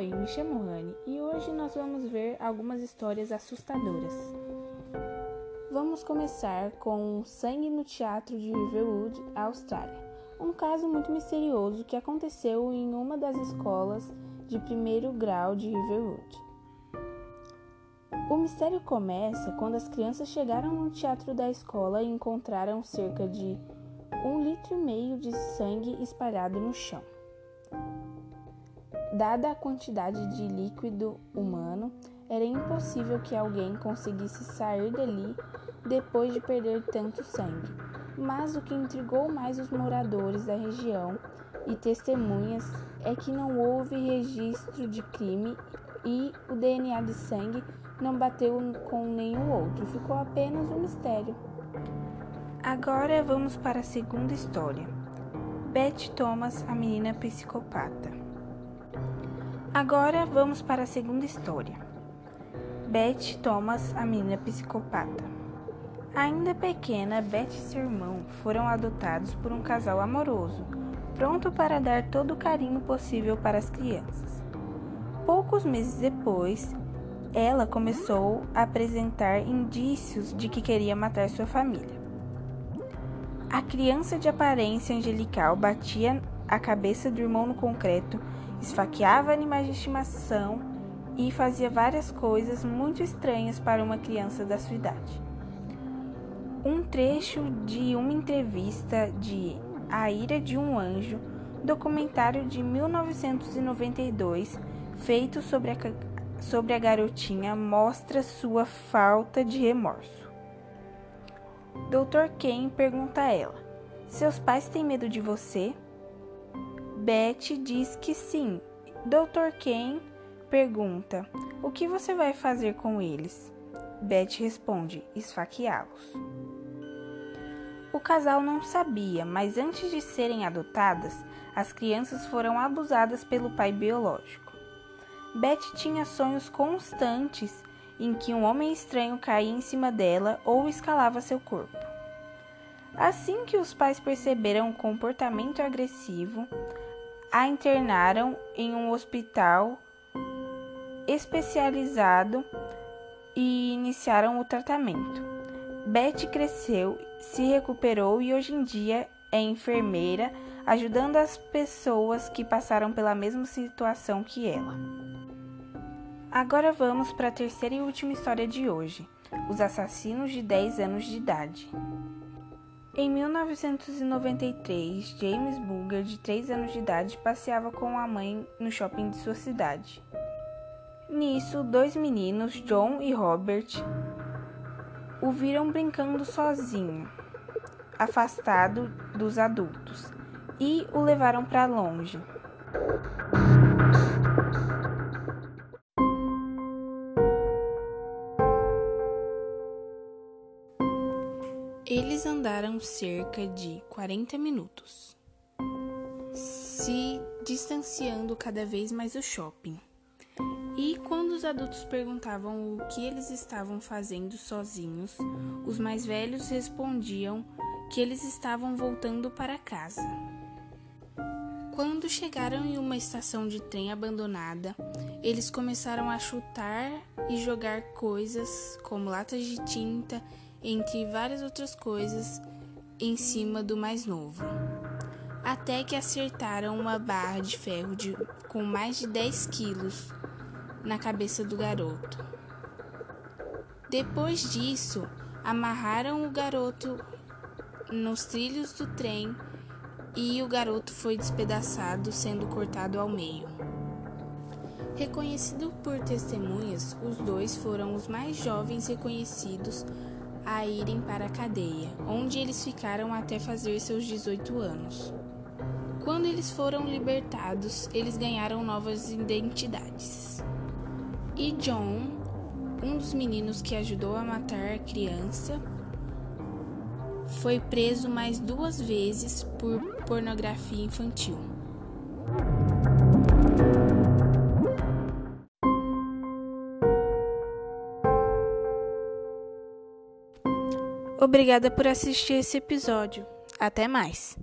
Oi, me chamo Rani e hoje nós vamos ver algumas histórias assustadoras. Vamos começar com Sangue no Teatro de Riverwood, Austrália. Um caso muito misterioso que aconteceu em uma das escolas de primeiro grau de Riverwood. O mistério começa quando as crianças chegaram no teatro da escola e encontraram cerca de um litro e meio de sangue espalhado no chão. Dada a quantidade de líquido humano, era impossível que alguém conseguisse sair dali depois de perder tanto sangue. Mas o que intrigou mais os moradores da região e testemunhas é que não houve registro de crime e o DNA de sangue não bateu com nenhum outro, ficou apenas um mistério. Agora vamos para a segunda história. Beth Thomas, a menina psicopata. Agora vamos para a segunda história. Beth Thomas, a menina psicopata. Ainda pequena, Beth e seu irmão foram adotados por um casal amoroso, pronto para dar todo o carinho possível para as crianças. Poucos meses depois, ela começou a apresentar indícios de que queria matar sua família. A criança de aparência angelical batia a cabeça do irmão no concreto esfaqueava animais de estimação e fazia várias coisas muito estranhas para uma criança da sua idade. Um trecho de uma entrevista de A Ira de um Anjo, documentário de 1992, feito sobre a, sobre a garotinha, mostra sua falta de remorso. Dr. Ken pergunta a ela: Seus pais têm medo de você? Beth diz que sim. Dr. Ken pergunta: O que você vai fazer com eles? Beth responde: Esfaqueá-los. O casal não sabia, mas antes de serem adotadas, as crianças foram abusadas pelo pai biológico. Beth tinha sonhos constantes em que um homem estranho caía em cima dela ou escalava seu corpo. Assim que os pais perceberam o comportamento agressivo, a internaram em um hospital especializado e iniciaram o tratamento. Beth cresceu, se recuperou e hoje em dia é enfermeira, ajudando as pessoas que passaram pela mesma situação que ela. Agora vamos para a terceira e última história de hoje: Os assassinos de 10 anos de idade. Em 1993, James Bulger, de 3 anos de idade, passeava com a mãe no shopping de sua cidade. Nisso, dois meninos, John e Robert, o viram brincando sozinho, afastado dos adultos, e o levaram para longe. Eles andaram cerca de 40 minutos, se distanciando cada vez mais do shopping. E quando os adultos perguntavam o que eles estavam fazendo sozinhos, os mais velhos respondiam que eles estavam voltando para casa. Quando chegaram em uma estação de trem abandonada, eles começaram a chutar e jogar coisas como latas de tinta entre várias outras coisas, em cima do mais novo. Até que acertaram uma barra de ferro de, com mais de 10 quilos na cabeça do garoto. Depois disso, amarraram o garoto nos trilhos do trem e o garoto foi despedaçado, sendo cortado ao meio. Reconhecido por testemunhas, os dois foram os mais jovens reconhecidos a irem para a cadeia, onde eles ficaram até fazer seus 18 anos. Quando eles foram libertados, eles ganharam novas identidades. E John, um dos meninos que ajudou a matar a criança, foi preso mais duas vezes por pornografia infantil. Obrigada por assistir esse episódio. Até mais!